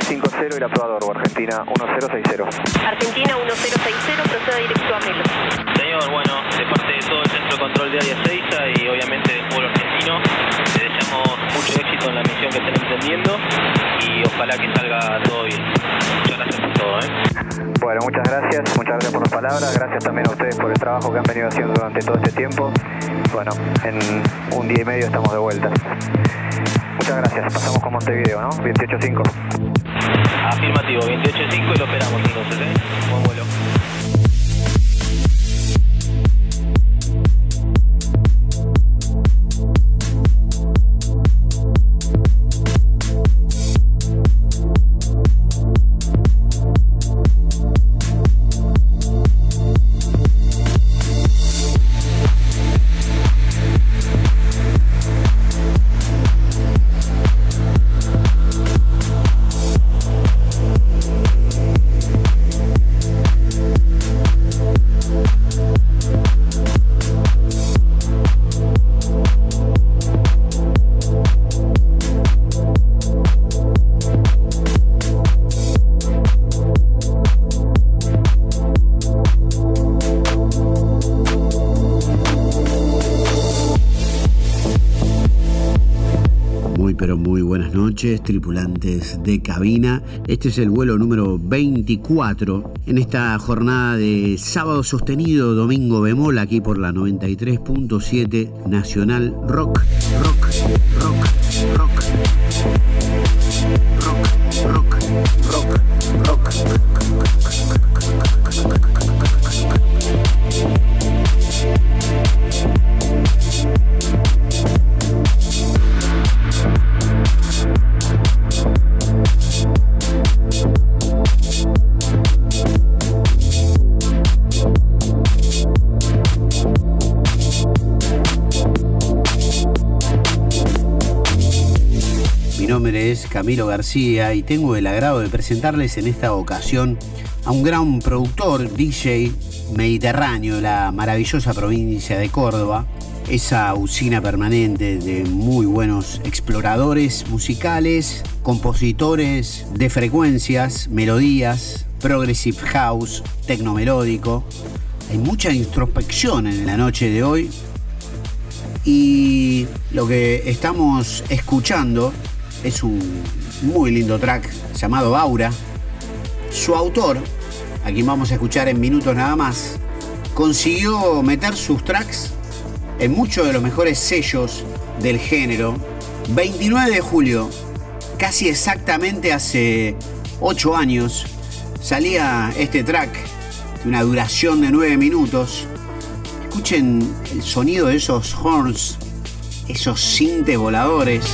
950 y la prueba Dorbo, Argentina 1060. Argentina 1060, proceda directo a Melo. Señor, bueno, de parte de todo el centro de control de área 6 y obviamente del pueblo argentino, le deseamos mucho éxito en la misión que estén entendiendo y ojalá que salga todo bien. Muchas gracias por todo, ¿eh? Bueno, muchas gracias, muchas gracias por las palabras, gracias también a ustedes por el trabajo que han venido haciendo durante todo este tiempo. Bueno, en un día y medio estamos de vuelta. Muchas gracias, pasamos con Montevideo, ¿no? 28.5. Afirmativo, 28.5 y lo esperamos entonces, ¿eh? Buen vuelo. Noches, tripulantes de cabina. Este es el vuelo número 24 en esta jornada de sábado sostenido, domingo bemol, aquí por la 93.7 Nacional Rock, García y tengo el agrado de presentarles en esta ocasión a un gran productor, DJ mediterráneo de la maravillosa provincia de Córdoba, esa usina permanente de muy buenos exploradores musicales, compositores de frecuencias, melodías, progressive house, tecnomelódico. Hay mucha introspección en la noche de hoy y lo que estamos escuchando es un muy lindo track llamado Aura. Su autor, a quien vamos a escuchar en minutos nada más, consiguió meter sus tracks en muchos de los mejores sellos del género. 29 de julio, casi exactamente hace 8 años, salía este track de una duración de 9 minutos. Escuchen el sonido de esos horns, esos cinte voladores.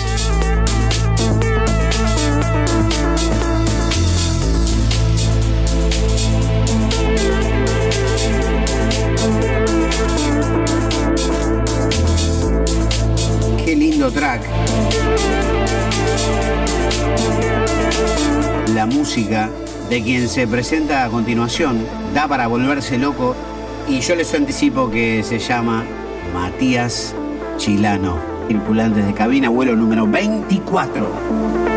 La música de quien se presenta a continuación da para volverse loco y yo les anticipo que se llama Matías Chilano, tripulantes de cabina, vuelo número 24.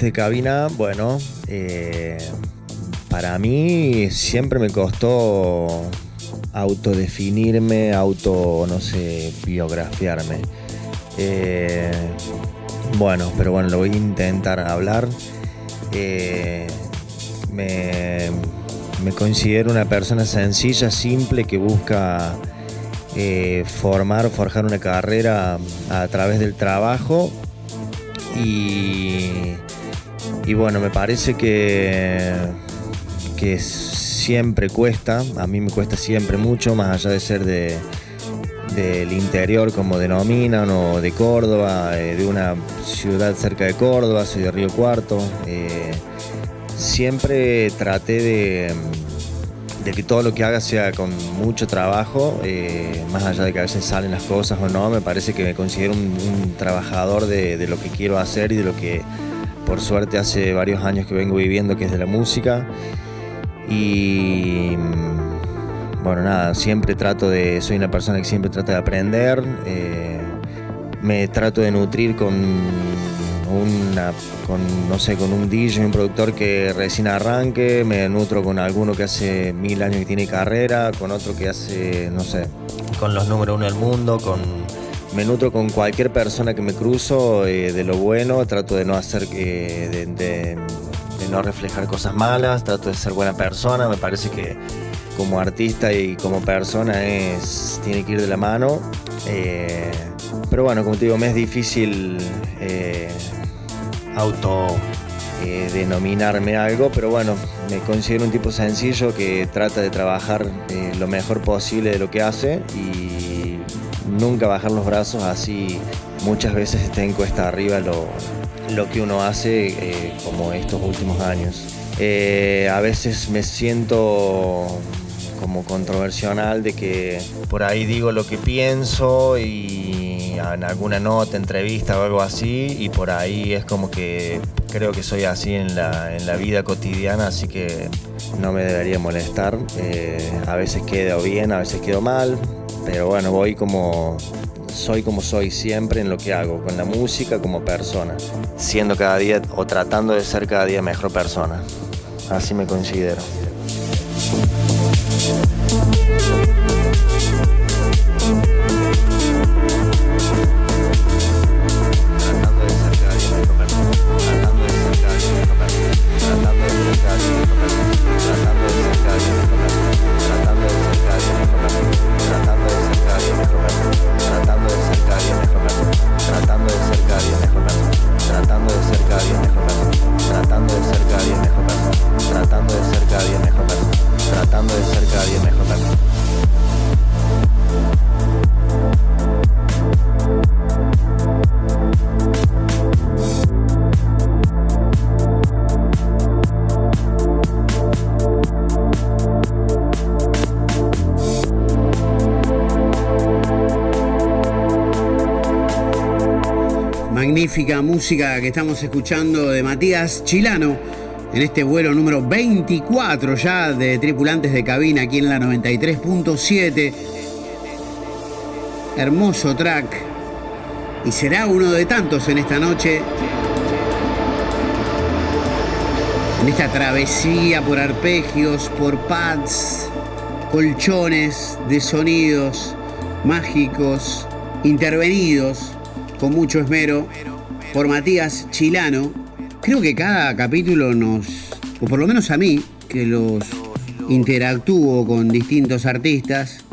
De cabina, bueno, eh, para mí siempre me costó autodefinirme, auto, no sé, biografiarme. Eh, bueno, pero bueno, lo voy a intentar hablar. Eh, me, me considero una persona sencilla, simple, que busca formar, forjar una carrera a través del trabajo y, y bueno, me parece que, que siempre cuesta, a mí me cuesta siempre mucho, más allá de ser de, del interior como denominan o de Córdoba, eh, de una ciudad cerca de Córdoba, soy de Río Cuarto. Eh, siempre traté de, de, que todo lo que haga sea con mucho trabajo, eh, más allá de que a veces salen las cosas o no, me parece que me considero un, trabajador de, de, lo que quiero hacer y de lo que por suerte hace varios años que vengo viviendo, que es de la música. Y bueno, nada, siempre trato de, soy una persona que siempre trata de aprender, eh, me trato de nutrir con una, con, no sé, con un DJ, un productor que recién arranque, me nutro con alguno que hace mil años que tiene carrera, con otro que hace, no sé, con los número uno del mundo, con, me nutro con cualquier persona que me cruzo eh, de lo bueno, trato de no hacer, eh, de, no reflejar cosas malas, trato de ser buena persona, me parece que como artista y como persona es, tiene que ir de la mano. Eh, pero bueno, como te digo, me es difícil auto denominarme algo, pero bueno, me considero un tipo sencillo que trata de trabajar lo mejor posible de lo que hace y nunca bajar los brazos así muchas veces está en cuesta arriba lo, lo que uno hace como estos últimos años. a veces me siento como controversional de que por ahí digo lo que pienso y en alguna nota, entrevista o algo así y por ahí es como que creo que soy así en la, en la vida cotidiana, así que no me debería molestar. Eh, a veces quedo bien, a veces quedo mal, pero bueno, voy como soy como soy siempre en lo que hago, con la música como persona, siendo cada día o tratando de ser cada día mejor persona. Así me considero. Música que estamos escuchando de Matías Chilano en este vuelo número 24 ya de tripulantes de cabina aquí en la 93.7. Hermoso track y será uno de tantos en esta noche. En esta travesía por arpegios, por pads, colchones de sonidos mágicos, intervenidos con mucho esmero por Matías Chilano. Creo que cada capítulo nos, o por lo menos a mí, que los interactúo con distintos artistas,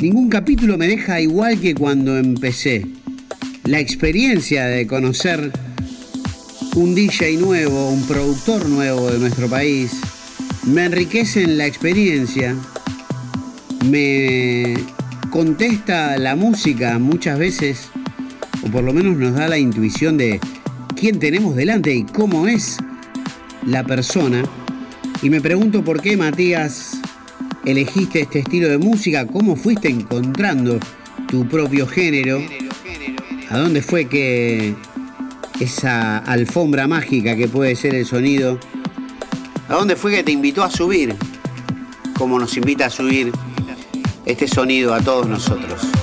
ningún capítulo me deja igual que cuando empecé. La experiencia de conocer un DJ nuevo, un productor nuevo de nuestro país, me enriquece en la experiencia, me contesta la música muchas veces o por lo menos nos da la intuición de quién tenemos delante y cómo es la persona. Y me pregunto por qué, Matías, elegiste este estilo de música, cómo fuiste encontrando tu propio género, a dónde fue que esa alfombra mágica que puede ser el sonido, a dónde fue que te invitó a subir, como nos invita a subir este sonido a todos nosotros.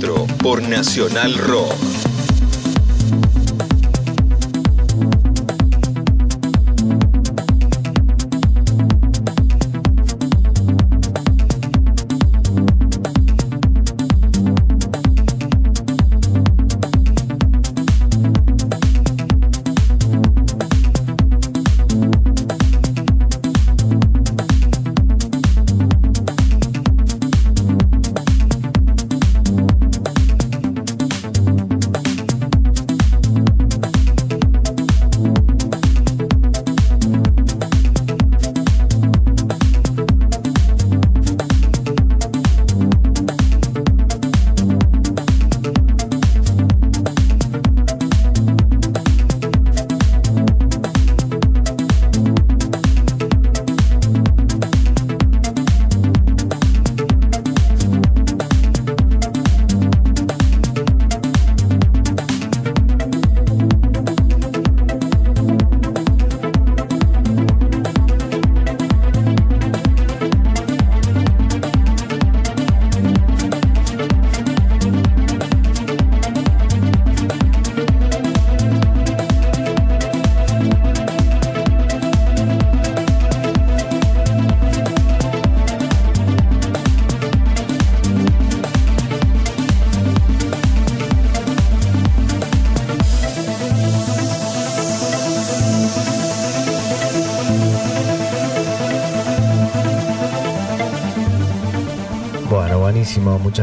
4 por Nacional Rock.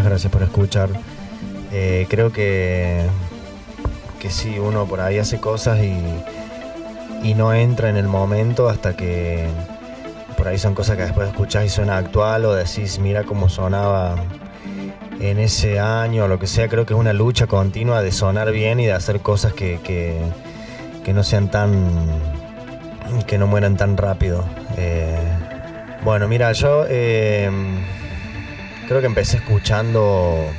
Gracias por escuchar. Eh, creo que, que sí, uno por ahí hace cosas y, y no entra en el momento hasta que por ahí son cosas que después escuchás y suena actual o decís, mira cómo sonaba en ese año o lo que sea. Creo que es una lucha continua de sonar bien y de hacer cosas que, que, no sean tan. que no mueran tan rápido. Eh, bueno, mira, yo. Eh, creo que empecé escuchando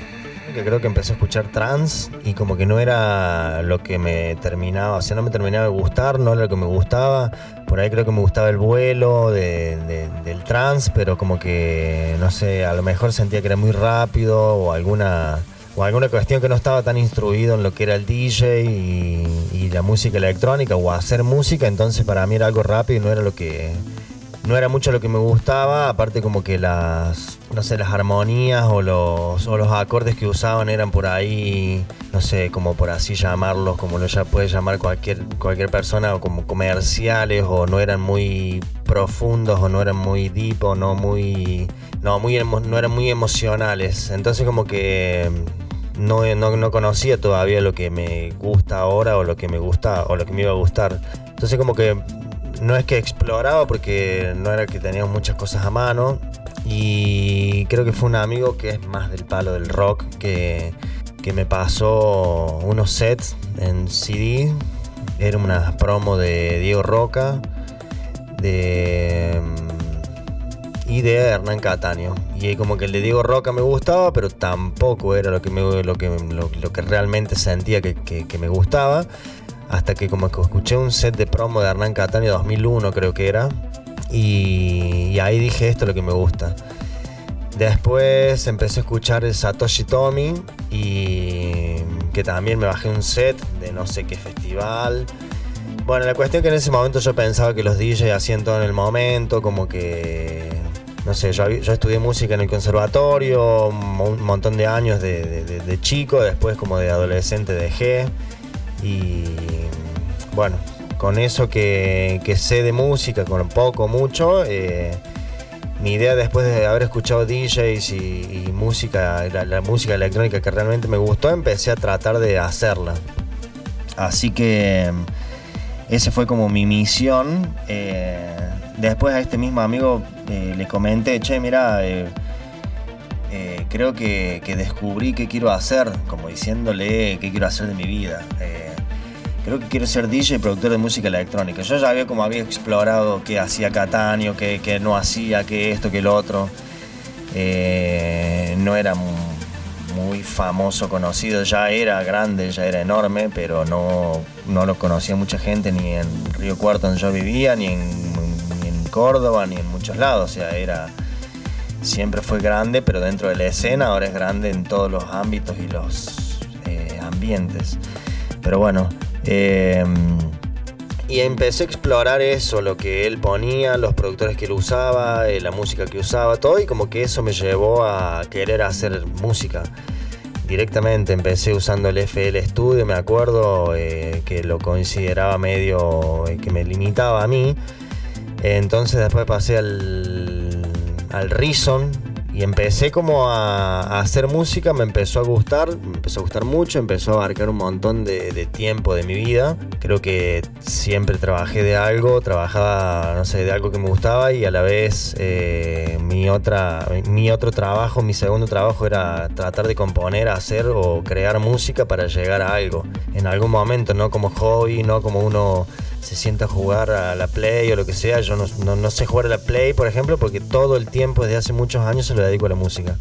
que creo que empecé a escuchar trans y como que no era lo que me terminaba, o sea, no me terminaba de gustar, no era lo que me gustaba. Por ahí creo que me gustaba el vuelo del trans, pero como que, no sé, a lo mejor sentía que era muy rápido o alguna, o alguna cuestión que no estaba tan instruido en lo que era el DJ y, y la música electrónica o hacer música, entonces para mí era algo rápido y no era lo que, no era mucho lo que me gustaba, aparte como que las, no sé, las armonías o los, o los acordes que usaban eran por ahí, no sé, como por así llamarlos, como lo ya puede llamar cualquier, cualquier persona, o como comerciales, o no eran muy profundos, o no eran muy deep, o no muy, no, muy, no eran muy emocionales. Entonces como que no, no, no, conocía todavía lo que me gusta ahora o lo que me gusta o lo que me iba a gustar. Entonces como que no es que exploraba porque no era que teníamos muchas cosas a mano. Y creo que fue un amigo que es más del palo del rock que, me pasó unos sets en CD. Era una promo de Diego Roca de, y de Hernán Cataño. Y como que el de Diego Roca me gustaba, pero tampoco era lo que, lo que, lo, que realmente sentía que, que me gustaba hasta que como que escuché un set de promo de Hernán Catania 2001 creo que era y, ahí dije esto es lo que me gusta. Después empecé a escuchar el Satoshi Tomi y que también me bajé un set de no sé qué festival. Bueno, la cuestión es que en ese momento yo pensaba que los DJs hacían todo en el momento, como que, no sé, yo, estudié música en el conservatorio un montón de años de, de chico, después como de adolescente dejé y bueno, con eso que, sé de música, con poco, mucho, eh, mi idea después de haber escuchado DJs y, música, la, música electrónica que realmente me gustó, empecé a tratar de hacerla. Así que esa fue como mi misión. Eh, después a este mismo amigo eh, le comenté, che, mira, creo que, que, descubrí qué quiero hacer, como diciéndole qué quiero hacer de mi vida creo que quiero ser DJ y productor de música electrónica. Yo ya había había explorado qué hacía Catania, qué, qué, no hacía, qué esto, qué lo otro. Eh, no era muy famoso, conocido, ya era grande, ya era enorme, pero no, no lo conocía mucha gente ni en Río Cuarto donde yo vivía, ni en, ni en Córdoba, ni en muchos lados. O sea, era, siempre fue grande, pero dentro de la escena ahora es grande en todos los ámbitos y los eh, ambientes. Pero bueno, eh, y empecé a explorar eso, lo que él ponía, los productores que él usaba, eh, la música que usaba, todo, y como que eso me llevó a querer hacer música. Directamente empecé usando el FL Studio, me acuerdo eh, que lo consideraba medio eh, que me limitaba a mí. Entonces después pasé al, al Reason, y empecé como a, hacer música, me empezó a gustar, me empezó a gustar mucho, empezó a abarcar un montón de, tiempo de mi vida. Creo que siempre trabajé de algo, trabajaba, no sé, de algo que me gustaba y a la vez eh, mi, otra, mi otro trabajo, mi segundo trabajo era tratar de componer, hacer o crear música para llegar a algo. En algún momento, no como hobby, no como uno se sienta a jugar a la Play o lo que sea. Yo no, sé jugar a la Play, por ejemplo, porque todo el tiempo, desde hace muchos años, se lo dedico a la música.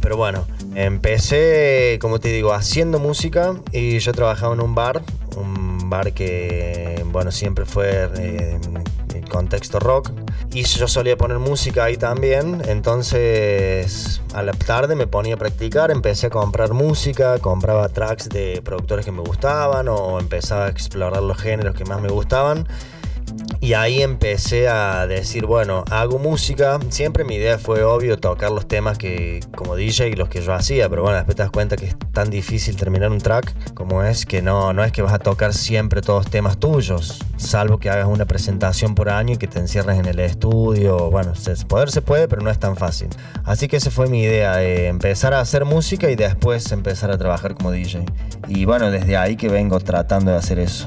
Pero bueno, empecé, como te digo, haciendo música y yo trabajaba en un bar, un bar que, bueno, siempre fue eh, contexto rock. Y yo solía poner música ahí también, entonces a la tarde me ponía a practicar, empecé a comprar música, compraba tracks de productores que me gustaban o empezaba a explorar los géneros que más me gustaban y ahí empecé a decir, bueno, hago música. Siempre mi idea fue obvio tocar los temas que como DJ los que yo hacía, pero bueno, después te das cuenta que es tan difícil terminar un track como es que no, no es que vas a tocar siempre todos temas tuyos, salvo que hagas una presentación por año y que te encierres en el estudio. Bueno, poder se puede, pero no es tan fácil. Así que esa fue mi idea, empezar a hacer música y después empezar a trabajar como DJ. Y bueno, desde ahí que vengo tratando de hacer eso.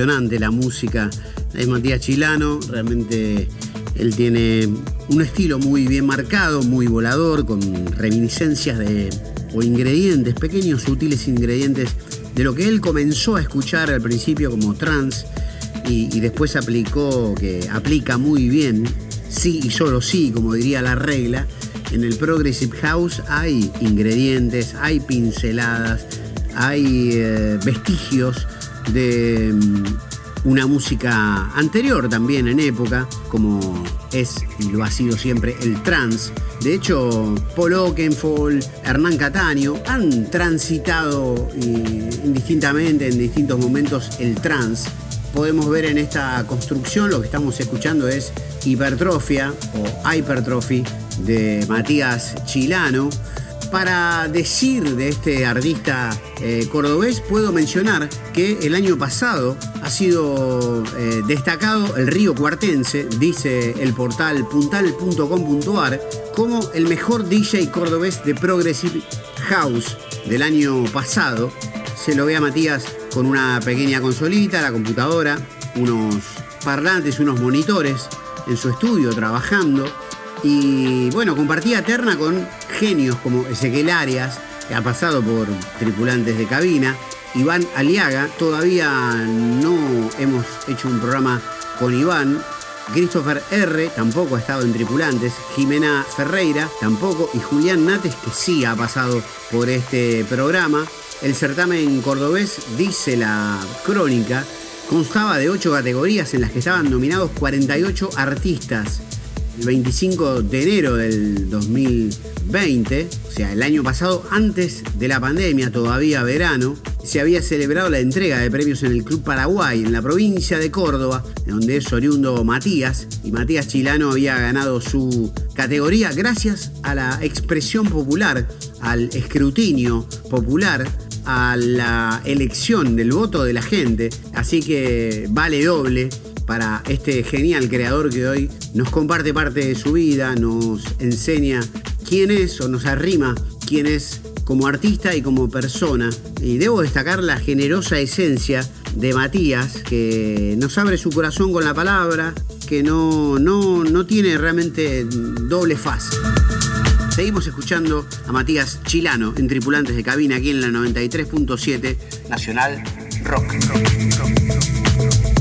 Impresionante la música. De Matías Chilano, realmente él tiene un estilo muy bien marcado, muy volador, con reminiscencias de, o ingredientes, pequeños sutiles ingredientes de lo que él comenzó a escuchar al principio como trance y, y después aplicó, que aplica muy bien, sí y solo sí, como diría la regla, en el Progressive House hay ingredientes, hay pinceladas, hay eh, vestigios de mm, una música anterior también en época, como es y lo ha sido siempre el trance. De hecho, Paul Oakenfold, Hernán Cataño han transitado indistintamente en distintos momentos el trance. Podemos ver en esta construcción lo que estamos escuchando es Hipertrofia o Hypertrophy de Matías Chilano para decir de este artista eh, cordobés, puedo mencionar que el año pasado ha sido eh, destacado el río cuartense, dice el portal puntal.com.ar, como el mejor DJ cordobés de Progressive House del año pasado. Se lo ve a Matías con una pequeña consolita, la computadora, unos parlantes, unos monitores en su estudio trabajando y bueno, compartía terna con genios como Ezequiel Arias, que ha pasado por tripulantes de cabina, Iván Aliaga, todavía no hemos hecho un programa con Iván, Christopher R. tampoco ha estado en Tripulantes, Jimena Ferreira tampoco. Y Julián Nates que sí ha pasado por este programa. El certamen cordobés, dice la crónica, constaba de ocho categorías en las que estaban nominados 48 artistas el 25 de enero del 2020, o sea, el año pasado, antes de la pandemia, todavía verano, se había celebrado la entrega de premios en el Club Paraguay, en la provincia de Córdoba, donde es oriundo Matías, y Matías Chilano había ganado su categoría gracias a la expresión popular, al escrutinio popular a la elección del voto de la gente, así que vale doble para este genial creador que hoy nos comparte parte de su vida, nos enseña quién es o nos arrima quién es como artista y como persona. Y debo destacar la generosa esencia de Matías, que nos abre su corazón con la palabra, que no, no, no tiene realmente doble faz. Seguimos escuchando a Matías Chilano en Tripulantes de Cabina aquí en la 93.7 Nacional Rock. Tripulantes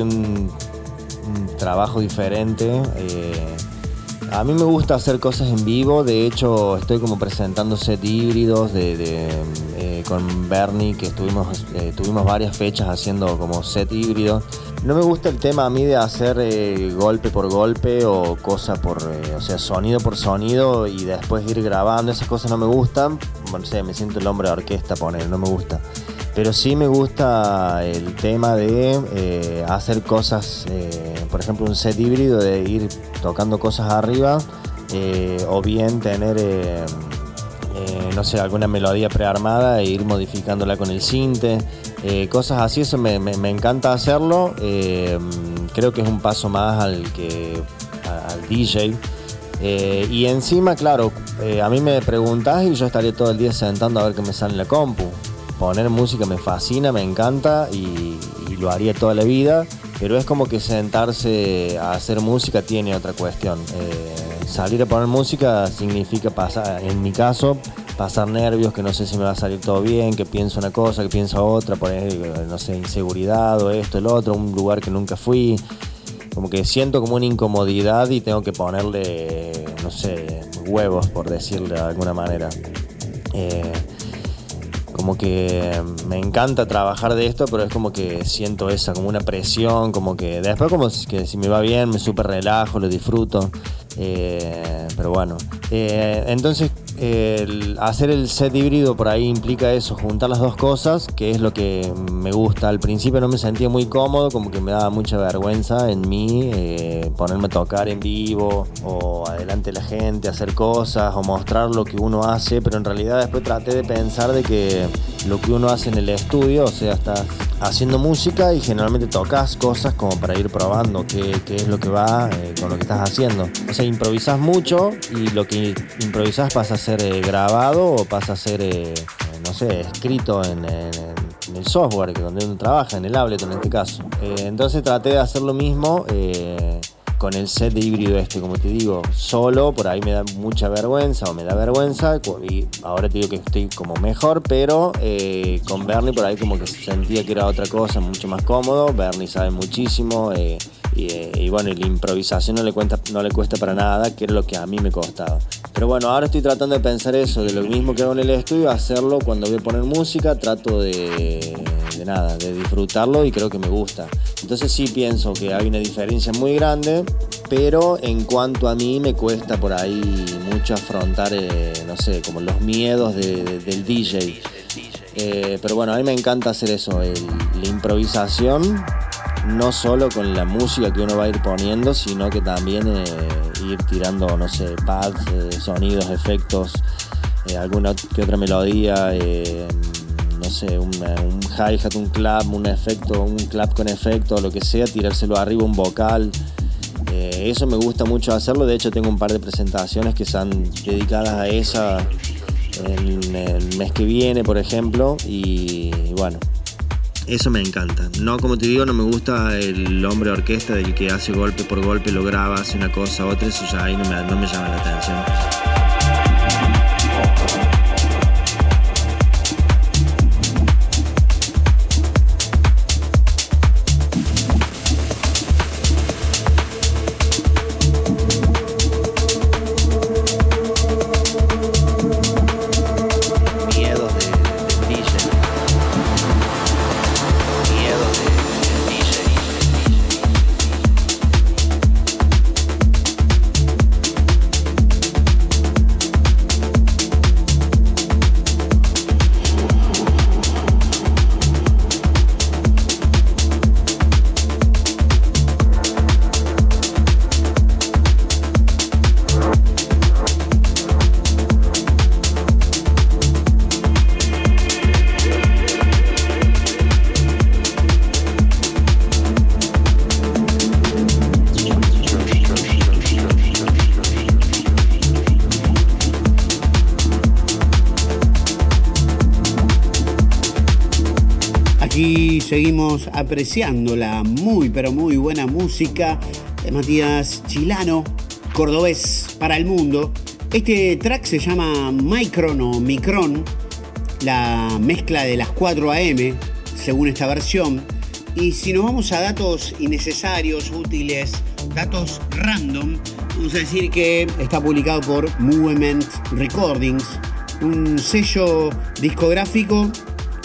un trabajo diferente. Eh, a mí me gusta hacer cosas en vivo, de hecho estoy como presentando set híbridos de, eh, con Bernie, que estuvimos, eh, tuvimos varias fechas haciendo como set híbrido. No me gusta el tema a mí de hacer golpe por golpe o cosa por, o sea, sonido por sonido y después ir grabando, esas cosas no me gustan. Bueno, sé, me siento el hombre de orquesta poner, no me gusta. Pero sí me gusta el tema de eh, hacer cosas, eh, por ejemplo, un set híbrido de ir tocando cosas arriba eh, o bien tener, no sé, alguna melodía prearmada e ir modificándola con el cinte. cosas así, eso me, encanta hacerlo. creo que es un paso más al, que, al DJ. y encima, claro, a mí me preguntás y yo estaría todo el día sentando a ver qué me sale la compu poner música me fascina, me encanta y, lo haría toda la vida, pero es como que sentarse a hacer música tiene otra cuestión. Eh, salir a poner música significa pasar, en mi caso, pasar nervios, que no sé si me va a salir todo bien, que pienso una cosa, que pienso otra, poner, no sé, inseguridad o esto, el otro, un lugar que nunca fui. Como que siento como una incomodidad y tengo que ponerle, no sé, huevos, por decirlo de alguna manera. Eh, como que me encanta trabajar de esto, pero es como que siento esa, como una presión, como que después como que si me va bien, me súper relajo, lo disfruto. Eh, pero bueno, eh, entonces hacer el set híbrido por ahí implica eso, juntar las dos cosas, que es lo que me gusta. Al principio no me sentía muy cómodo, como que me daba mucha vergüenza en mí eh, ponerme a tocar en vivo o adelante la gente, hacer cosas o mostrar lo que uno hace, pero en realidad después traté de pensar de que lo que uno hace en el estudio, o sea, estás haciendo música y generalmente tocas cosas como para ir probando qué, es lo que va eh, con lo que estás haciendo. O sea, improvisas mucho y lo que improvisas pasa a ser eh, grabado o pasa a ser, eh, no sé, escrito en, el software que donde uno trabaja, en el Ableton en este caso. entonces traté de hacer lo mismo con el set de híbrido este, como te digo, solo, por ahí me da mucha vergüenza o me da vergüenza y ahora te digo que estoy como mejor, pero eh, con Bernie por ahí como que sentía que era otra cosa, mucho más cómodo, Bernie sabe muchísimo eh, eh, y, bueno, la improvisación no le, cuenta, no le cuesta para nada, que era lo que a mí me costaba. Pero bueno, ahora estoy tratando de pensar eso, de lo mismo que hago en el estudio, hacerlo cuando voy a poner música, trato de, de nada, de disfrutarlo y creo que me gusta. Entonces sí pienso que hay una diferencia muy grande, pero en cuanto a mí me cuesta por ahí mucho afrontar, eh, no sé, como los miedos del DJ. Eh, pero bueno, a mí me encanta hacer eso, la improvisación no solo con la música que uno va a ir poniendo, sino que también eh, ir tirando, no sé, pads, eh, sonidos, efectos, eh, alguna que otra melodía, no sé, un hi-hat, un clap, un efecto, un clap con efecto, lo que sea, tirárselo arriba, un vocal. Eso me gusta mucho hacerlo, de hecho tengo un par de presentaciones que están dedicadas a esa en el mes que viene, por ejemplo, y bueno, eso me encanta. No, como te digo, no me gusta el hombre orquesta del que hace golpe por golpe, lo graba, hace una cosa, otra, eso ya ahí no me, no me llama la atención. Seguimos apreciando la muy pero muy buena música de Matías Chilano, cordobés para el mundo. Este track se llama Micron o Micron, la mezcla de las 4 AM, según esta versión. Y si nos vamos a datos innecesarios, útiles, datos random, vamos a decir que está publicado por Movement Recordings, un sello discográfico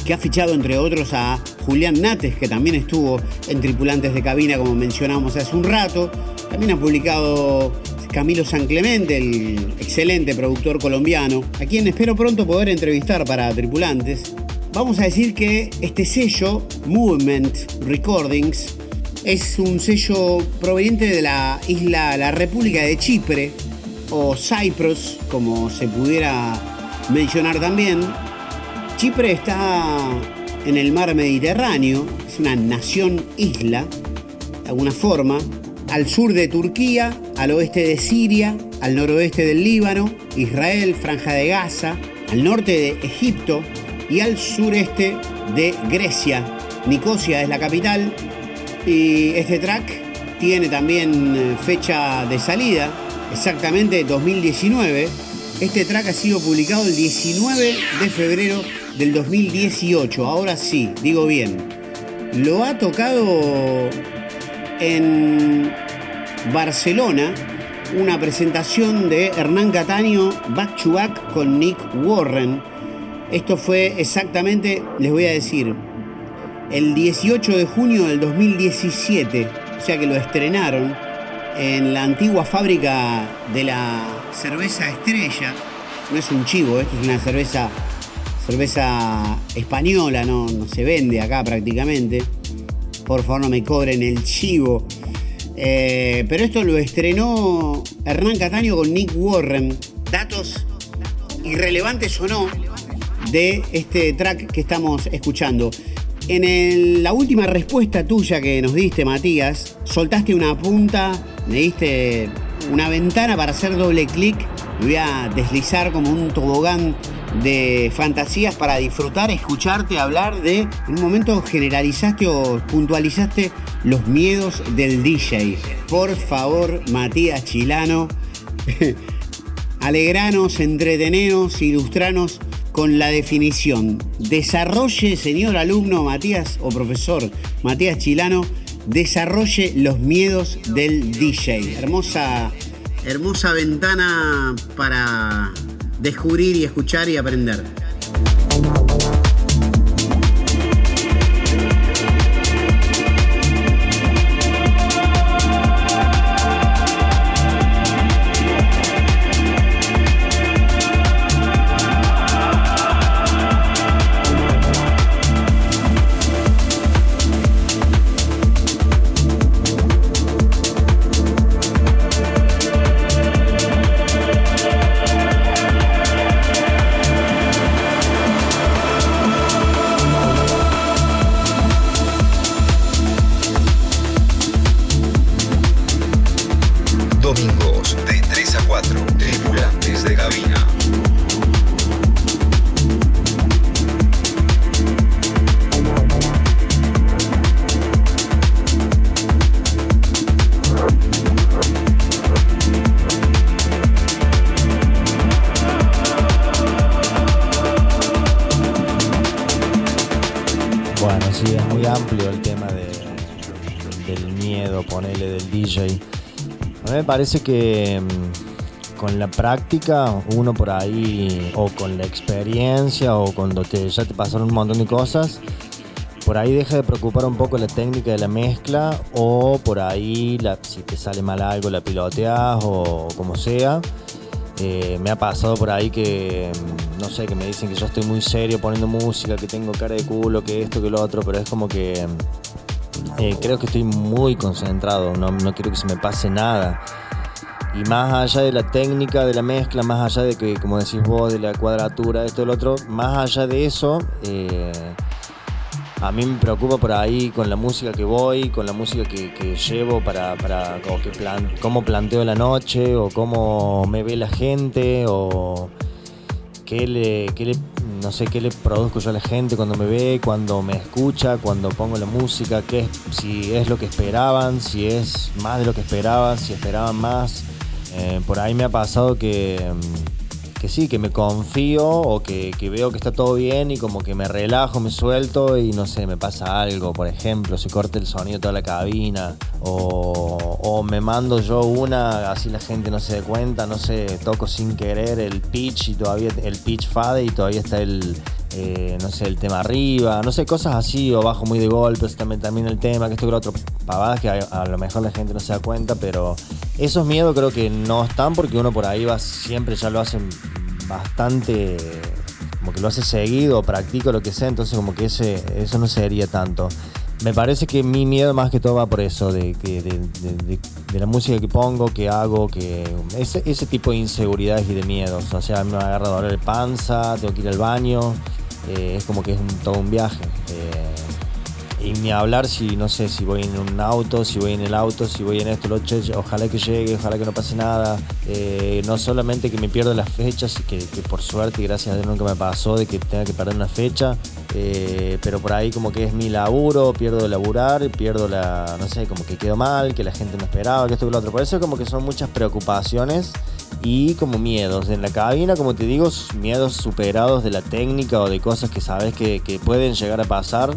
que ha fichado entre otros a Julián Nates, que también estuvo en Tripulantes de Cabina, como mencionamos hace un rato. También ha publicado Camilo San Clemente, el excelente productor colombiano, a quien espero pronto poder entrevistar para Tripulantes. Vamos a decir que este sello, Movement Recordings, es un sello proveniente de la isla, la República de Chipre, o Cyprus, como se pudiera mencionar también. Chipre está en el mar Mediterráneo, es una nación isla, de alguna forma, al sur de Turquía, al oeste de Siria, al noroeste del Líbano, Israel, Franja de Gaza, al norte de Egipto y al sureste de Grecia. Nicosia es la capital y este track tiene también eh, fecha de salida, exactamente 2019. Este track ha sido publicado el 19 de febrero del 2018. Ahora sí, digo bien. Lo ha tocado en Barcelona una presentación de Hernán Cataño back to back con Nick Warren. Esto fue exactamente, les voy a decir, el 18 de junio del 2017. O sea que lo estrenaron en la antigua fábrica de la cerveza Estrella. No es un chivo, esto es una cerveza cerveza española, no, no se vende acá prácticamente. Por favor, no me cobren el chivo. Eh, pero esto lo estrenó Hernán Cataño con Nick Warren. Datos irrelevantes o no de este track que estamos escuchando. En la última respuesta tuya que nos diste, Matías, soltaste una punta, me diste una ventana para hacer doble clic. voy a deslizar como un tobogán de fantasías para disfrutar, escucharte hablar de, en un momento generalizaste o puntualizaste los miedos del DJ. Por favor, Matías Chilano, alegranos, entretenenos, ilustranos con la definición. Desarrolle, señor alumno Matías o profesor Matías Chilano, desarrolle los miedos del DJ. Hermosa, hermosa ventana para descubrir y escuchar y aprender. Amplio el tema del miedo, ponele del DJ. A mí me parece que mm, con la práctica, uno por ahí, o con la experiencia, o cuando te, ya te pasaron un montón de cosas, por ahí deja de preocupar un poco la técnica de la mezcla, o por ahí, si te sale mal algo, la piloteas, o como sea. Me ha pasado por ahí que, no sé, que me dicen que yo estoy muy serio poniendo música, que tengo cara de culo, que esto, que lo otro, pero es como que eh, creo que estoy muy concentrado, no, quiero que se me pase nada. Y más allá de la técnica de la mezcla, más allá de que, como decís vos, de la cuadratura, esto lo otro, más allá de eso, eh, a mí me preocupa por ahí con la música que voy, con la música que, llevo para, cómo planteo la noche, o cómo me ve la gente, o qué le, qué le no sé qué le produzco yo a la gente cuando me ve, cuando me escucha, cuando pongo la música, qué si es lo que esperaban, si es más de lo que esperaban, si esperaban más. Eh, por ahí me ha pasado que, mm, que sí, que me confío o que, veo que está todo bien y como que me relajo, me suelto y no sé, me pasa algo, por ejemplo, se corta el sonido de toda la cabina o, o me mando yo una, así la gente no se dé cuenta, no sé, toco sin querer el pitch y todavía el pitch fade y todavía está el, eh, no sé, el tema arriba, no sé, cosas así, o bajo muy de golpes, también, también el tema, que esto que lo otro, pavadas que a, lo mejor la gente no se da cuenta, pero esos miedos creo que no están porque uno por ahí va siempre, ya lo hace bastante, como que lo hace seguido, practico lo que sea, entonces como que ese, eso no sería tanto. Me parece que mi miedo más que todo va por eso, de, de, la música que pongo, que hago, que ese, ese, tipo de inseguridades y de miedos. O sea, me agarra dolor de panza, tengo que ir al baño, eh, es como que es todo un viaje. Eh, y ni hablar si, no sé, si voy en un auto, si voy en el auto, si voy en esto, lo ojalá que llegue, ojalá que no pase nada. Eh, no solamente que me pierdo las fechas, que, que por suerte, gracias a Dios nunca me pasó de que tenga que perder una fecha, eh, pero por ahí como que es mi laburo, pierdo de laburar, pierdo la, no sé, como que quedo mal, que la gente no esperaba, que esto y lo otro. Por eso como que son muchas preocupaciones y como miedos. En la cabina, como te digo, miedos superados de la técnica o de cosas que sabes que, que pueden llegar a pasar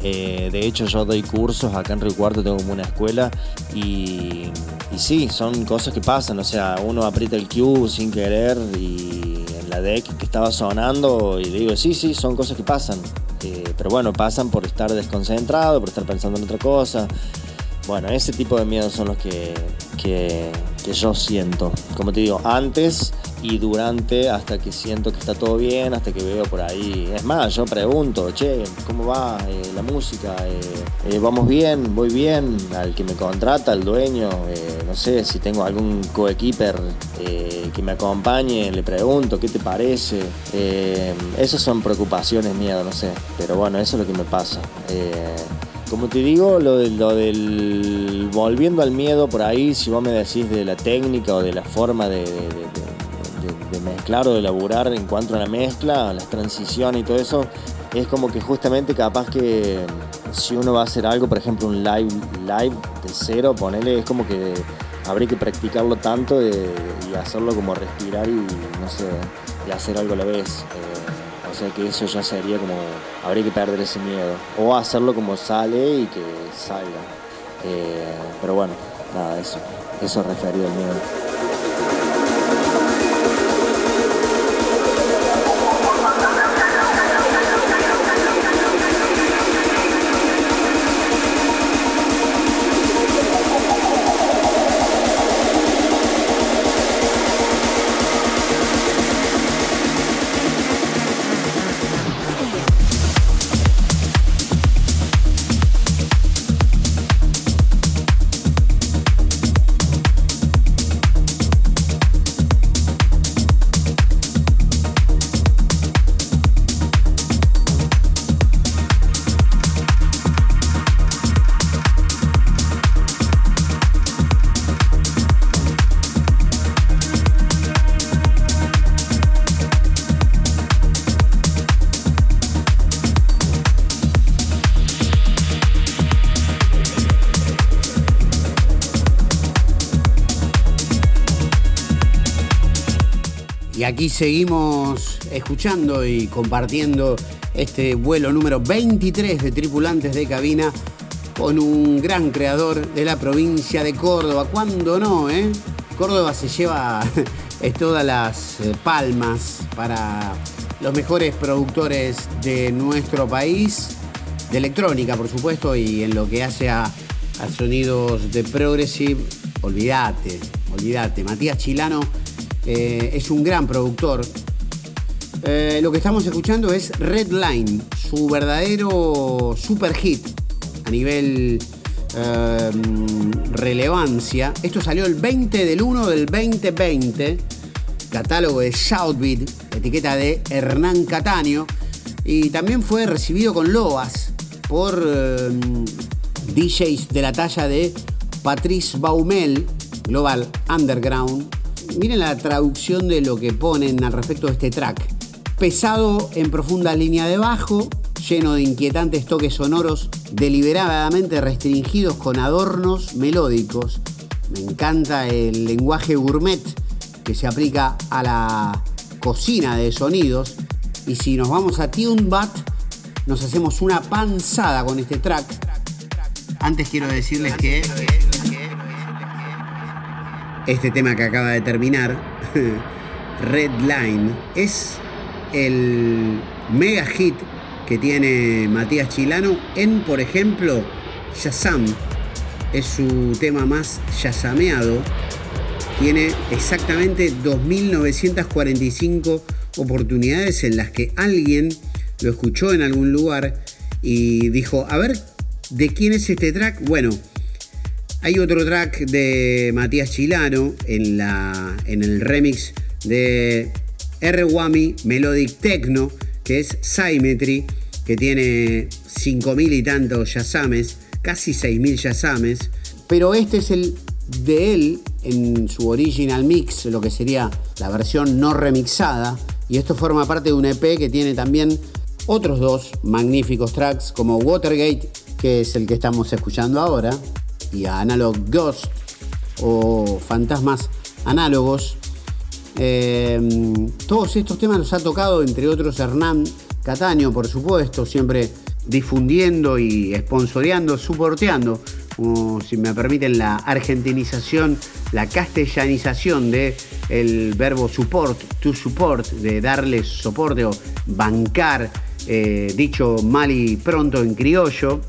eh, de hecho, yo doy cursos acá en Río Cuarto, tengo como una escuela y, y, sí, son cosas que pasan. O sea, uno aprieta el cue sin querer y en la deck que estaba sonando y le digo, sí, sí, son cosas que pasan. Eh, pero bueno, pasan por estar desconcentrado, por estar pensando en otra cosa. Bueno, ese tipo de miedos son los que, que, yo siento. Como te digo, antes y durante, hasta que siento que está todo bien, hasta que veo por ahí. Es más, yo pregunto, che, ¿cómo va eh, la música? Eh, eh, ¿Vamos bien? ¿Voy bien? Al que me contrata, al dueño, no sé, si tengo algún coequiper que me acompañe, le pregunto, ¿qué te parece? esas son preocupaciones mías, no sé. Pero bueno, eso es lo que me pasa. Como te digo, lo, lo del. Volviendo al miedo por ahí, si vos me decís de la técnica o de la forma de, mezclar o de elaborar en cuanto a la mezcla, las transiciones y todo eso, es como que justamente capaz que si uno va a hacer algo, por ejemplo un live, live de cero, ponele, es como que habría que practicarlo tanto y hacerlo como respirar y no sé, hacer algo a la vez. Eh, o sea que eso ya sería como, habría que perder ese miedo. O hacerlo como sale y que salga. Eh, pero bueno, nada, eso. Eso referido al miedo. Seguimos escuchando y compartiendo este vuelo número 23 de tripulantes de cabina con un gran creador de la provincia de Córdoba. ¿Cuándo no, eh? Córdoba se lleva todas las eh, palmas para los mejores productores de nuestro país, de electrónica, por supuesto, y en lo que hace a, a sonidos de progressive, olvídate, olvídate. Matías Chilano eh, es un gran productor. Eh, lo que estamos escuchando es Red Line, su verdadero super hit a nivel eh, relevancia. Esto salió el 20 del 1 del 2020, catálogo de Shoutbeat, etiqueta de Hernán Cataño, y también fue recibido con loas por DJs de la talla de Patrice Baumel, Global Underground, miren la traducción de lo que ponen al respecto de este track. Pesado en profunda línea de bajo, lleno de inquietantes toques sonoros deliberadamente restringidos con adornos melódicos. Me encanta el lenguaje gourmet que se aplica a la cocina de sonidos. Y si nos vamos a TuneBat, nos hacemos una panzada con este track. Antes quiero decirles que este tema que acaba de terminar, Red Line, es el mega hit que tiene Matías Chilano en, por ejemplo, Shazam. Es su tema más yasameado. Tiene exactamente 2.945 oportunidades en las que alguien lo escuchó en algún lugar y dijo, a ver, ¿de quién es este track? Bueno, hay otro track de Matías Chilano en, la, en el remix de R. Wami Melodic Techno, que es Symmetry, que tiene 5.000 y tantos yasames, casi 6.000 yasames. Pero este es el de él en su original mix, lo que sería la versión no remixada. Y esto forma parte de un EP que tiene también otros dos magníficos tracks como Watergate, que es el que estamos escuchando ahora, y a Analog Ghost o Fantasmas Análogos. Eh, todos estos temas los ha tocado, entre otros, Hernán Cataño, por supuesto, siempre difundiendo y sponsoreando, soporteando, como si me permiten, la argentinización, la castellanización de el verbo support, to support, de darle soporte o bancar, eh, dicho mal y pronto en criollo.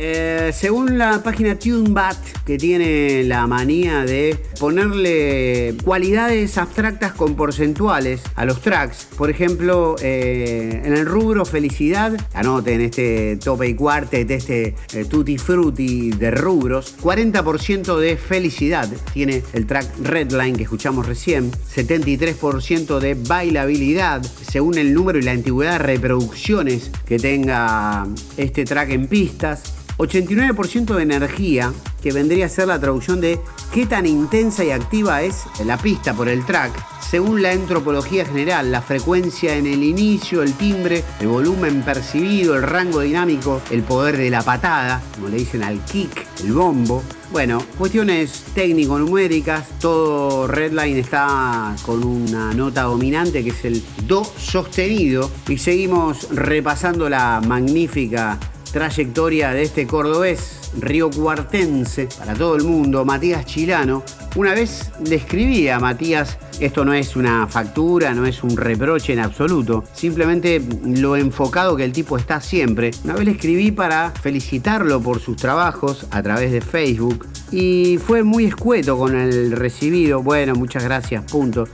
Eh, según la página TuneBat, que tiene la manía de ponerle cualidades abstractas con porcentuales a los tracks, por ejemplo, eh, en el rubro felicidad, anoten este tope y cuartet, este eh, tutti frutti de rubros, 40% de felicidad tiene el track Redline que escuchamos recién, 73% de bailabilidad, según el número y la antigüedad de reproducciones que tenga este track en pistas, 89% de energía, que vendría a ser la traducción de qué tan intensa y activa es la pista por el track. Según la antropología general, la frecuencia en el inicio, el timbre, el volumen percibido, el rango dinámico, el poder de la patada, como le dicen al kick, el bombo. Bueno, cuestiones técnico-numéricas, todo Redline está con una nota dominante que es el Do sostenido y seguimos repasando la magnífica trayectoria de este cordobés río cuartense para todo el mundo, Matías Chilano. Una vez le escribí a Matías, esto no es una factura, no es un reproche en absoluto, simplemente lo enfocado que el tipo está siempre. Una vez le escribí para felicitarlo por sus trabajos a través de Facebook y fue muy escueto con el recibido. Bueno, muchas gracias, punto.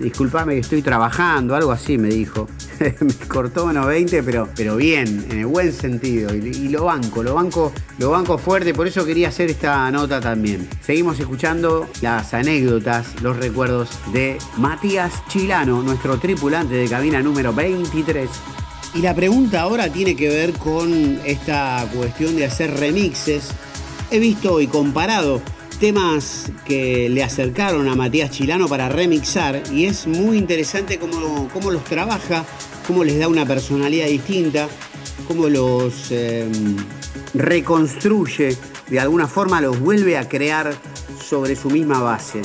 disculpame que estoy trabajando, algo así me dijo. me cortó unos 20, pero, pero bien, en el buen sentido. Y, lo banco, lo banco, lo banco fuerte, por eso quería hacer esta nota también. Seguimos escuchando las anécdotas, los recuerdos de Matías Chilano, nuestro tripulante de cabina número 23. Y la pregunta ahora tiene que ver con esta cuestión de hacer remixes. He visto y comparado temas que le acercaron a Matías Chilano para remixar y es muy interesante cómo, cómo los trabaja, cómo les da una personalidad distinta, cómo los em, reconstruye, de alguna forma los vuelve a crear sobre su misma base.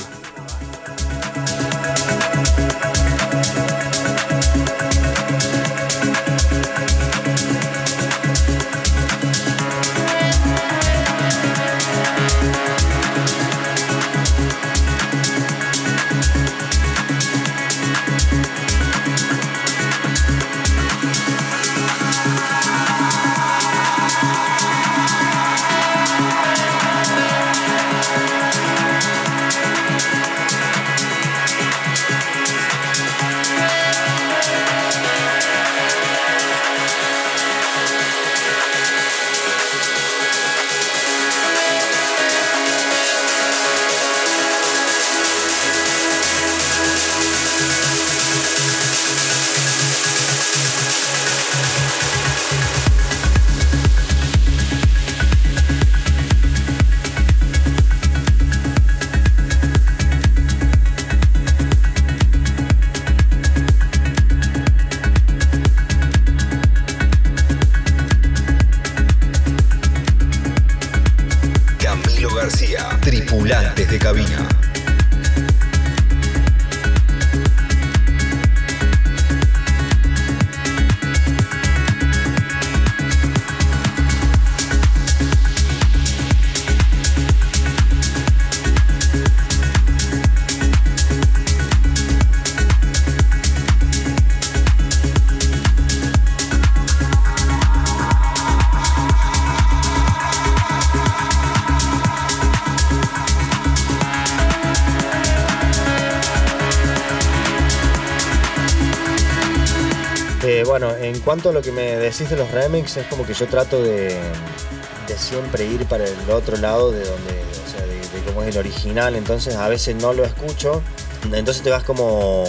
Cuanto a lo que me decís de los remix, es como que yo trato de, siempre ir para el otro lado de donde, o sea, de, de cómo es el original, entonces a veces no lo escucho, entonces te vas como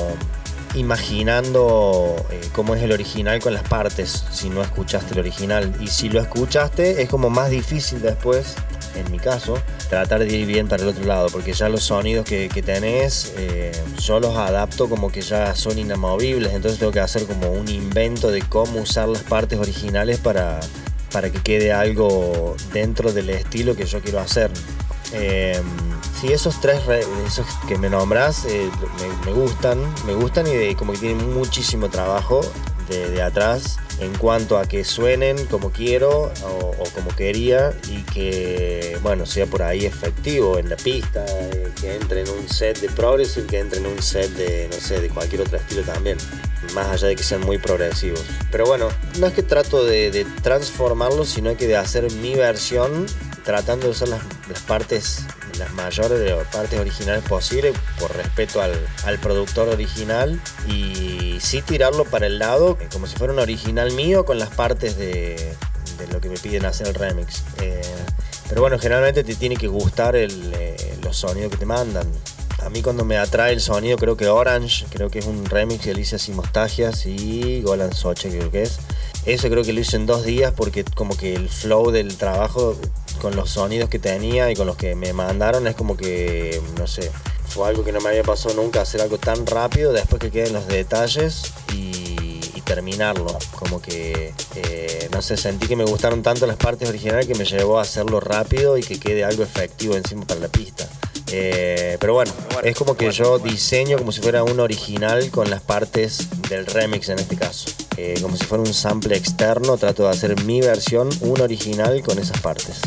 imaginando eh, cómo es el original con las partes si no escuchaste el original. Y si lo escuchaste es como más difícil después en mi caso tratar de ir bien para el otro lado porque ya los sonidos que, que tenés eh, yo los adapto como que ya son inamovibles entonces tengo que hacer como un invento de cómo usar las partes originales para, para que quede algo dentro del estilo que yo quiero hacer. Eh, sí, esos tres que me nombras eh, me, gustan, me gustan y como que tienen muchísimo trabajo de, atrás en cuanto a que suenen como quiero o, como quería y que, bueno, sea por ahí efectivo en la pista, eh, que entre en un set de progressive, que entre en un set de, no sé, de cualquier otro estilo también, más allá de que sean muy progresivos. Pero bueno, no es que trato de, de transformarlos, sino que de hacer mi versión tratando de usar las, las partes las mayores partes originales posibles por respeto al, al productor original y sí tirarlo para el lado eh, como si fuera un original mío con las partes de, de lo que me piden hacer el remix. Eh, pero bueno generalmente te tiene que gustar el, eh, los sonidos que te mandan. A mí cuando me atrae el sonido creo que Orange creo que es un remix de Alicia Simostagias y Golan Soche creo que es. Eso creo que lo hice en dos días porque como que el flow del trabajo con los sonidos que tenía y con los que me mandaron es como que, no sé, fue algo que no me había pasado nunca, hacer algo tan rápido después que queden los detalles y, y terminarlo. Como que, eh, no sé, sentí que me gustaron tanto las partes originales que me llevó a hacerlo rápido y que quede algo efectivo encima para la pista. Eh, pero bueno, es como que yo diseño como si fuera un original con las partes del remix en este caso. Eh, como si fuera un sample externo, trato de hacer mi versión, un original con esas partes.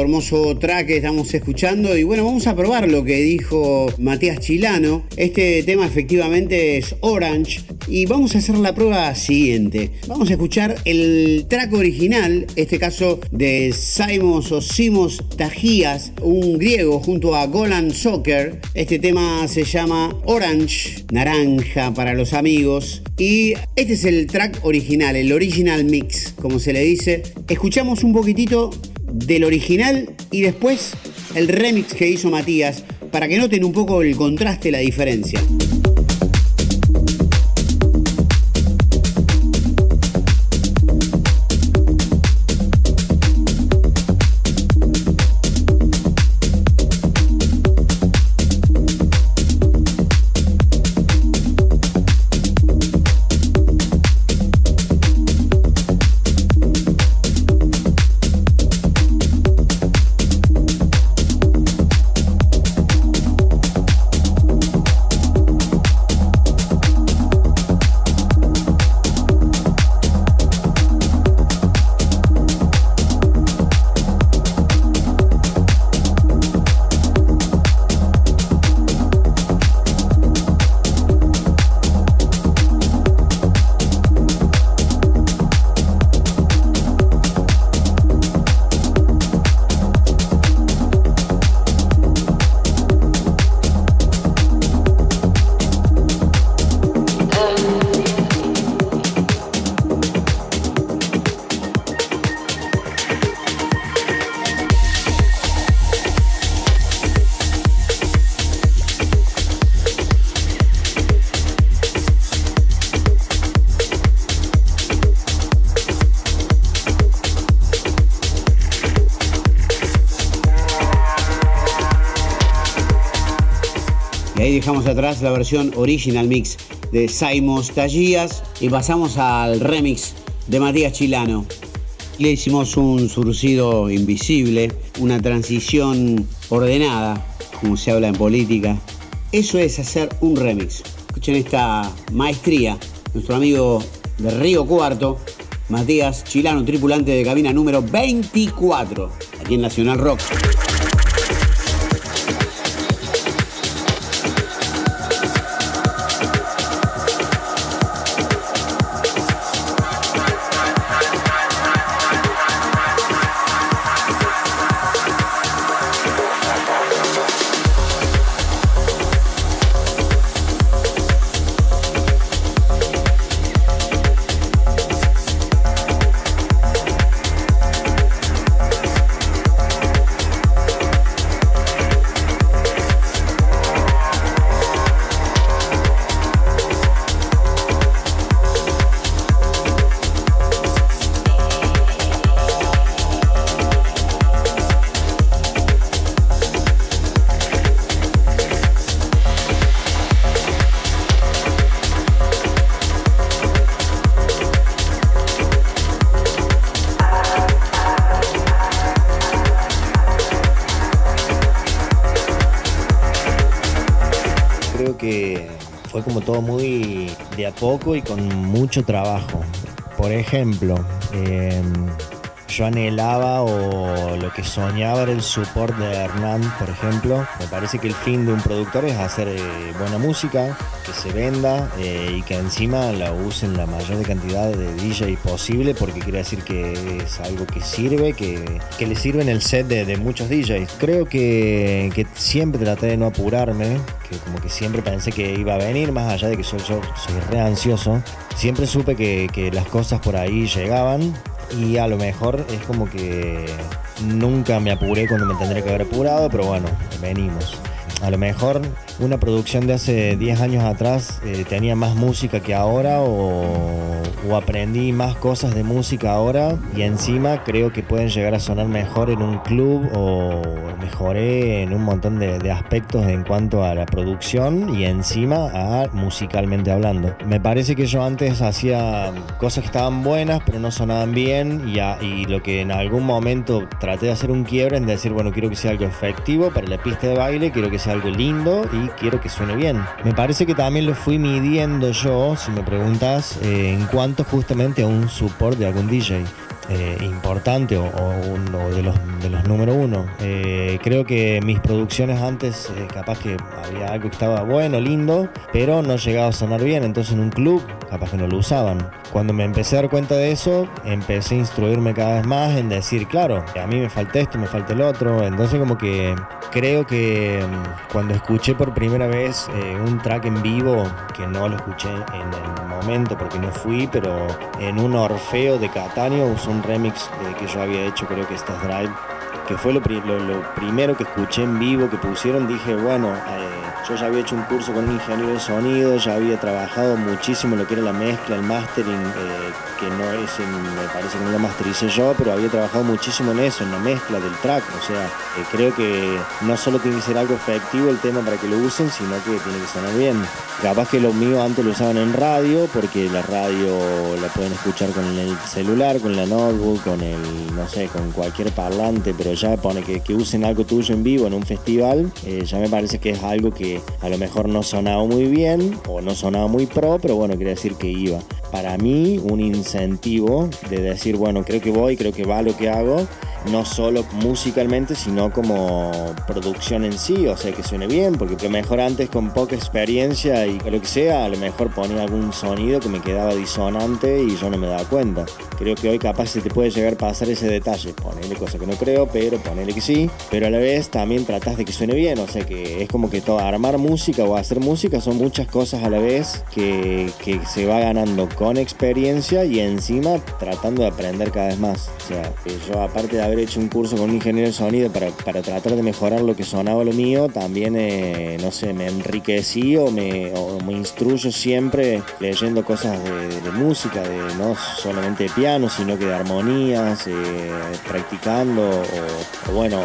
Hermoso, track que estamos escuchando y bueno, vamos a probar lo que dijo Matías Chilano. Este tema efectivamente es Orange y vamos a hacer la prueba siguiente. Vamos a escuchar el track original, este caso de Simos o Simos Tajías, un griego junto a Golan Soccer. Este tema se llama Orange, naranja para los amigos. Y este es el track original, el original mix, como se le dice. Escuchamos un poquitito del original y después el remix que hizo Matías para que noten un poco el contraste, la diferencia. Dejamos atrás la versión original mix de Simos Tallías y pasamos al remix de Matías Chilano. Le hicimos un surcido invisible, una transición ordenada, como se habla en política, Eso es hacer un remix. Escuchen esta maestría. Nuestro amigo de Río Cuarto, Matías Chilano, tripulante de cabina número 24, aquí en Nacional Rock. Poco y con mucho trabajo. Por ejemplo, em, yo anhelaba o lo que soñaba era el support de Hernán, por ejemplo. Me parece que el fin de un productor es hacer eh, buena música, que se venda eh, y que encima la usen la mayor cantidad de DJ posible porque quiere decir que es algo que sirve, que, que le sirve en el set de, muchos DJs. Creo que, que, siempre traté de no apurarme, como que siempre pensé que iba a venir, más allá de que yo, yo soy re ansioso. Siempre supe que, que las cosas por ahí llegaban y a lo mejor es como que nunca me apuré cuando me tendría que haber apurado, pero bueno, venimos. A lo mejor una producción de hace 10 años atrás eh, tenía más música que ahora o, aprendí más cosas de música ahora y encima creo que pueden llegar a sonar mejor en un club o mejoré en un montón de, aspectos en cuanto a la producción y encima musicalmente hablando. Me parece que yo antes hacía cosas que estaban buenas pero no sonaban bien y, lo que en algún momento traté de hacer un quiebre en decir bueno quiero que sea algo efectivo para la pista de baile, quiero que sea algo lindo quiero que suene bien. Me parece que también lo fui midiendo yo, si me preguntas, eh, en cuanto justamente a un support de algún DJ. Eh, importante o, uno de, los, de los número uno. Eh, creo que mis producciones antes, capaz que había algo que estaba bueno, lindo, pero no llegaba a sonar bien. Entonces en un club, capaz que no lo usaban. Cuando me empecé a dar cuenta de eso, empecé a instruirme cada vez más en decir, claro, a mí me falta esto, me falta el otro. Entonces como que creo que mm, cuando escuché por primera vez eh, un track en vivo, que no lo escuché en el momento porque no fui, pero en un Orfeo de Catania usó un remix que yo había hecho, creo que estas Drive, que fue lo, primero que escuché en vivo que pusieron, dije, bueno, eh, yo ya había hecho un curso con un ingeniero de sonido, ya había trabajado muchísimo en lo que era la mezcla, el mastering, eh, que no es, me parece que no lo mastericé yo, pero había trabajado muchísimo en eso, en la mezcla del track. O sea, eh, creo que no solo tiene que ser algo efectivo el tema para que lo usen, sino que tiene que sonar bien. Capaz que lo mío antes lo usaban en radio, porque la radio la pueden escuchar con el celular, con la notebook, con el, no sé, con cualquier parlante, pero ya pone que, que usen algo tuyo en vivo en un festival, eh, ya me parece que es algo que a lo mejor no sonaba muy bien o no sonaba muy pro, pero bueno, quiere decir que iba. Para mí, un incentivo de decir, bueno, creo que voy, creo que va lo que hago no solo musicalmente, sino como producción en sí, o sea, que suene bien, porque a lo mejor antes con poca experiencia y lo que sea, a lo mejor ponía algún sonido que me quedaba disonante y yo no me daba cuenta. Creo que hoy capaz se te puede llegar a pasar ese detalle, ponerle cosas que no creo, pero ponerle que sí, pero a la vez también tratas de que suene bien, o sea, que es como que todo, música o hacer música son muchas cosas a la vez que, que se va ganando con experiencia y encima tratando de aprender cada vez más. O sea, yo aparte de haber hecho un curso con un ingeniero de sonido para, para tratar de mejorar lo que sonaba lo mío, también, eh, no sé, me enriquecí o me, me instruyo siempre leyendo cosas de, música, de no solamente de piano, sino que de armonías, eh, practicando, o, bueno,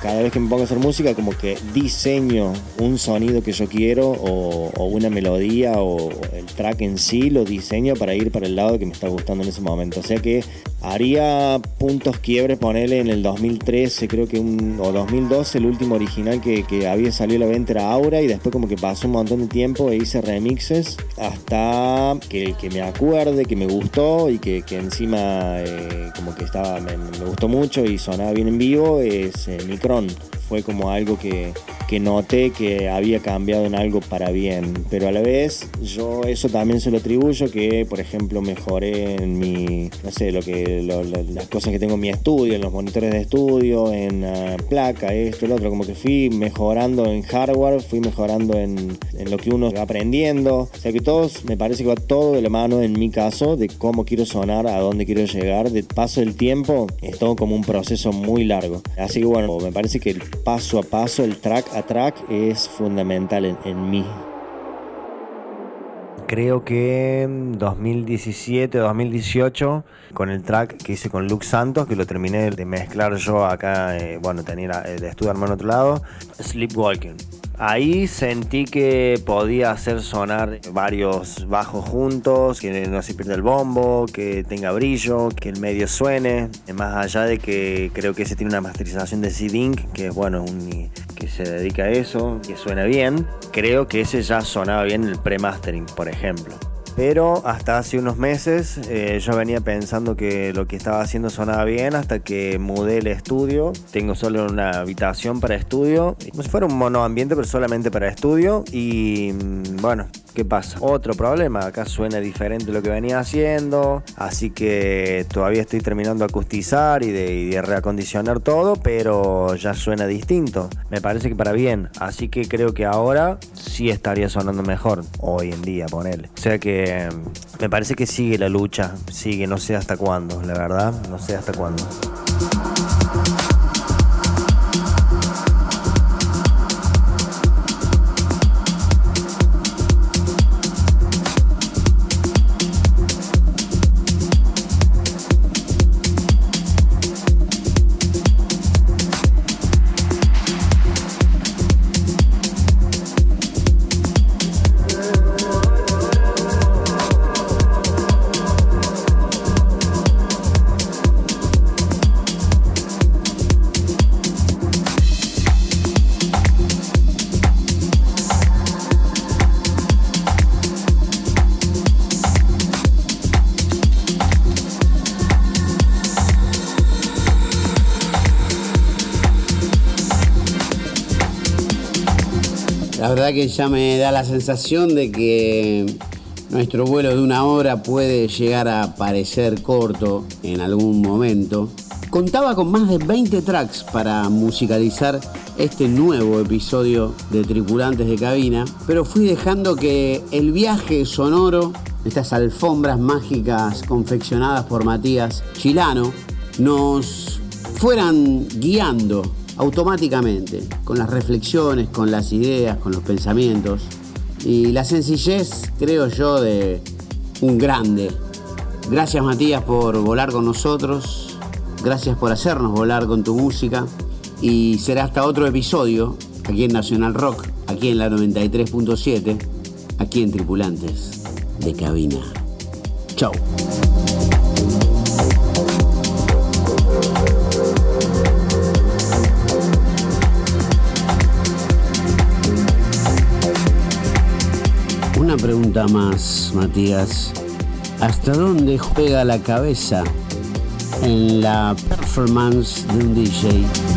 cada vez que me pongo a hacer música, como que diseño un sonido que yo quiero, o, o una melodía, o el track en sí, lo diseño para ir para el lado que me está gustando en ese momento. O sea que Haría puntos quiebres, ponerle en el 2013, creo que un, o 2012, el último original que, había salido a la venta era Aura y después como que pasó un montón de tiempo e hice remixes hasta que, que me acuerde, que me gustó y que, encima eh, como que estaba, me, gustó mucho y sonaba bien en vivo, es eh, Micron. Fue como algo que, que noté que había cambiado en algo para bien, pero a la vez yo eso también se lo atribuyo que, por ejemplo, mejoré en mi, no sé, lo que, las cosas que tengo en mi estudio, en los monitores de estudio, en la placa, esto, lo otro, como que fui mejorando en hardware, fui mejorando en, en lo que uno va aprendiendo, o sea que todos, me parece que va todo de la mano en mi caso, de cómo quiero sonar, a dónde quiero llegar, de paso del tiempo, es todo como un proceso muy largo. Así que bueno, me parece que el paso a paso, el track a track es fundamental en, en mí. Creo que en 2017 o 2018, con el track que hice con Luke Santos, que lo terminé de mezclar yo acá, eh, bueno, tenía el estudio armado en otro lado, Sleepwalking. Ahí sentí que podía hacer sonar varios bajos juntos, que no se pierda el bombo, que tenga brillo, que el medio suene. Más allá de que creo que ese tiene una masterización de C-Dink, que es bueno, un, se dedica a eso, que suena bien. Creo que ese ya sonaba bien en el pre-mastering, por ejemplo. Pero hasta hace unos meses eh, yo venía pensando que lo que estaba haciendo sonaba bien hasta que mudé el estudio. Tengo solo una habitación para estudio, como si fuera un monoambiente, pero solamente para estudio. Y mm, bueno, ¿Qué pasa? Otro problema, acá suena diferente lo que venía haciendo, así que todavía estoy terminando de acustizar y de, reacondicionar todo, pero ya suena distinto. Me parece que para bien, así que creo que ahora sí estaría sonando mejor, hoy en día, ponele. O sea que me parece que sigue la lucha, sigue, no sé hasta cuándo, la verdad, no sé hasta cuándo. Que ya me da la sensación de que nuestro vuelo de una hora puede llegar a parecer corto en algún momento. Contaba con más de 20 tracks para musicalizar este nuevo episodio de Tripulantes de Cabina, pero fui dejando que el viaje sonoro, estas alfombras mágicas confeccionadas por Matías Chilano, nos fueran guiando automáticamente, con las reflexiones, con las ideas, con los pensamientos. Y la sencillez, creo yo, de un grande. Gracias Matías por volar con nosotros, gracias por hacernos volar con tu música y será hasta otro episodio aquí en Nacional Rock, aquí en la 93.7, aquí en Tripulantes de Cabina. Chau. Pregunta más, Matías. ¿Hasta dónde juega la cabeza en la performance de un DJ?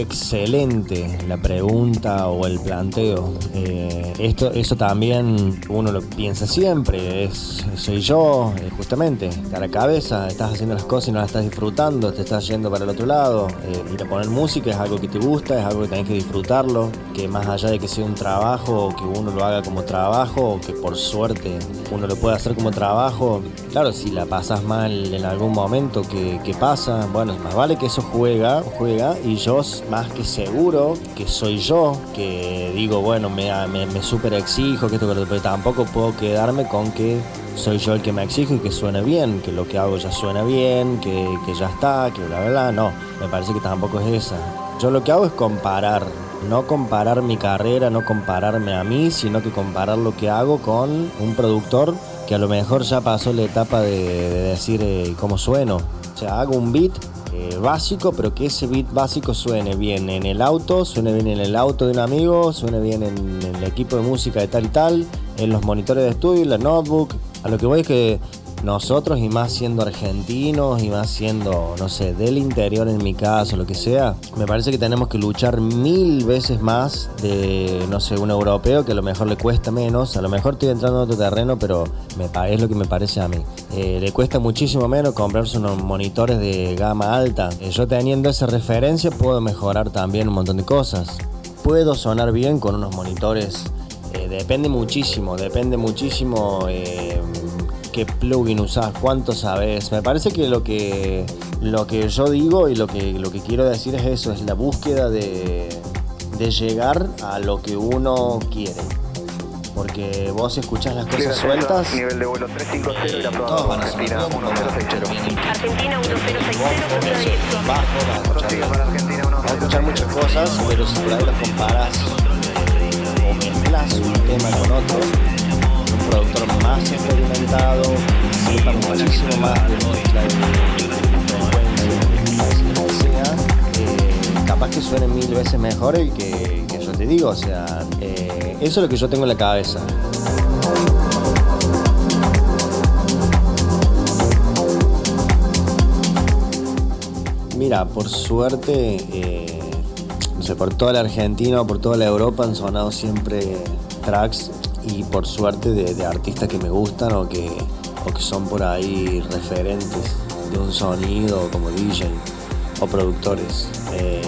Excelente la pregunta o el planteo. Eh, esto, eso también uno lo piensa siempre, es, soy yo, eh, justamente, a la cabeza, estás haciendo las cosas y no las estás disfrutando, te estás yendo para el otro lado. Eh, ir a poner música es algo que te gusta, es algo que tenés que disfrutarlo, que más allá de que sea un trabajo que uno lo haga como trabajo que por suerte uno lo pueda hacer como trabajo, claro, si la pasas mal en algún momento que, que pasa, bueno, más vale que eso juega, juega y yo más que seguro que soy yo, que digo, bueno, me, me, me super exijo, que esto, pero tampoco puedo quedarme con que soy yo el que me exijo y que suene bien, que lo que hago ya suena bien, que, que ya está, que bla, bla, bla. No, me parece que tampoco es esa. Yo lo que hago es comparar, no comparar mi carrera, no compararme a mí, sino que comparar lo que hago con un productor que a lo mejor ya pasó la etapa de, de decir eh, cómo sueno. O sea, hago un beat eh, básico, pero que ese beat básico suene bien en el auto, suene bien en el auto de un amigo, suene bien en, el equipo de música de tal y tal, en los monitores de estudio, en la notebook. A lo que voy es que nosotros y más siendo argentinos y más siendo, no sé, del interior en mi caso, lo que sea, me parece que tenemos que luchar mil veces más de, no sé, un europeo que a lo mejor le cuesta menos, a lo mejor estoy entrando en otro terreno, pero me, es lo que me parece a mí. Eh, le cuesta muchísimo menos comprarse unos monitores de gama alta. Eh, yo teniendo esa referencia puedo mejorar también un montón de cosas. Puedo sonar bien con unos monitores. Eh, depende muchísimo, depende muchísimo qué plugin usás, cuánto sabes. Me parece que lo que lo que yo digo y lo que, lo que quiero decir es eso, es la búsqueda de, de llegar a lo que uno quiere. Porque vos escuchás las cosas sueltas. Nivel de vuelo 350 y la todos van a Argentina sonar bien, 1060. Argentina 1060, Vos con proceda eso directo a bajo, vas a escuchar muchas cosas, pero si por ahí las comparas o mezclas un tema con otro, productor más experimentado, sepa muchísimo más de que sea, eh, capaz que suene mil veces mejor el que, que yo te digo, o sea, eh, eso es lo que yo tengo en la cabeza. Mira, por suerte, eh, no sé, por toda la Argentina o por toda la Europa han sonado siempre tracks y por suerte de, artistas que me gustan o que, o que son por ahí referentes de un sonido como DJ o productores. Eh,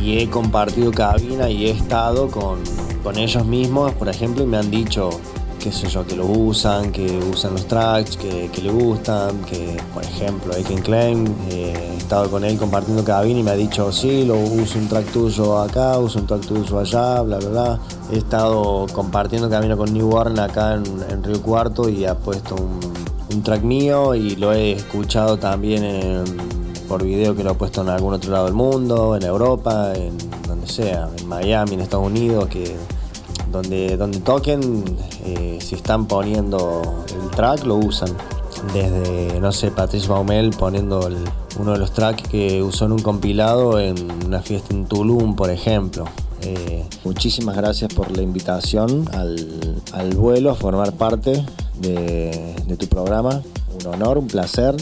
y he compartido cabina y he estado con, con ellos mismos, por ejemplo, y me han dicho, qué sé yo, que lo usan, que usan los tracks, que, que le gustan, que, por ejemplo, Aiken Klein, eh, he estado con él compartiendo cabina y me ha dicho, sí, lo uso un track tuyo acá, uso un track tuyo allá, bla, bla, bla. He estado compartiendo cabina con New Warren acá en, en Río Cuarto y ha puesto un, track mío y lo he escuchado también por video que lo he puesto en algún otro lado del mundo, en Europa, en donde sea, en Miami, en Estados Unidos, que donde, donde toquen, eh, si están poniendo el track, lo usan. Desde, no sé, Patrice Baumel poniendo uno de los tracks que usó en un compilado en una fiesta en Tulum, por ejemplo. Eh, muchísimas gracias por la invitación al, al vuelo a formar parte de, de tu programa. Un honor, un placer.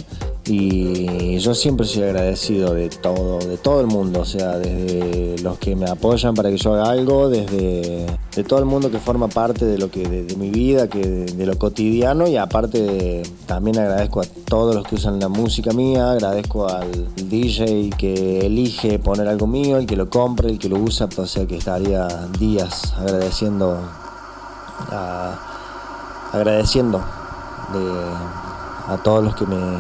Y yo siempre soy agradecido de todo, de todo el mundo, o sea, desde los que me apoyan para que yo haga algo, desde de todo el mundo que forma parte de lo que de, mi vida, que de, lo cotidiano y aparte también agradezco a todos los que usan la música mía, agradezco al DJ que elige poner algo mío, el que lo compre, el que lo usa, o sea que estaría días agradeciendo a- agradeciendo de- a todos los que me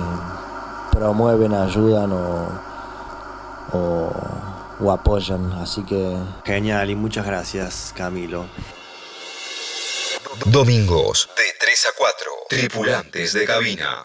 promueven, ayudan o, o, o apoyan. Así que genial y muchas gracias Camilo. Domingos de 3 a 4. Tripulantes de cabina.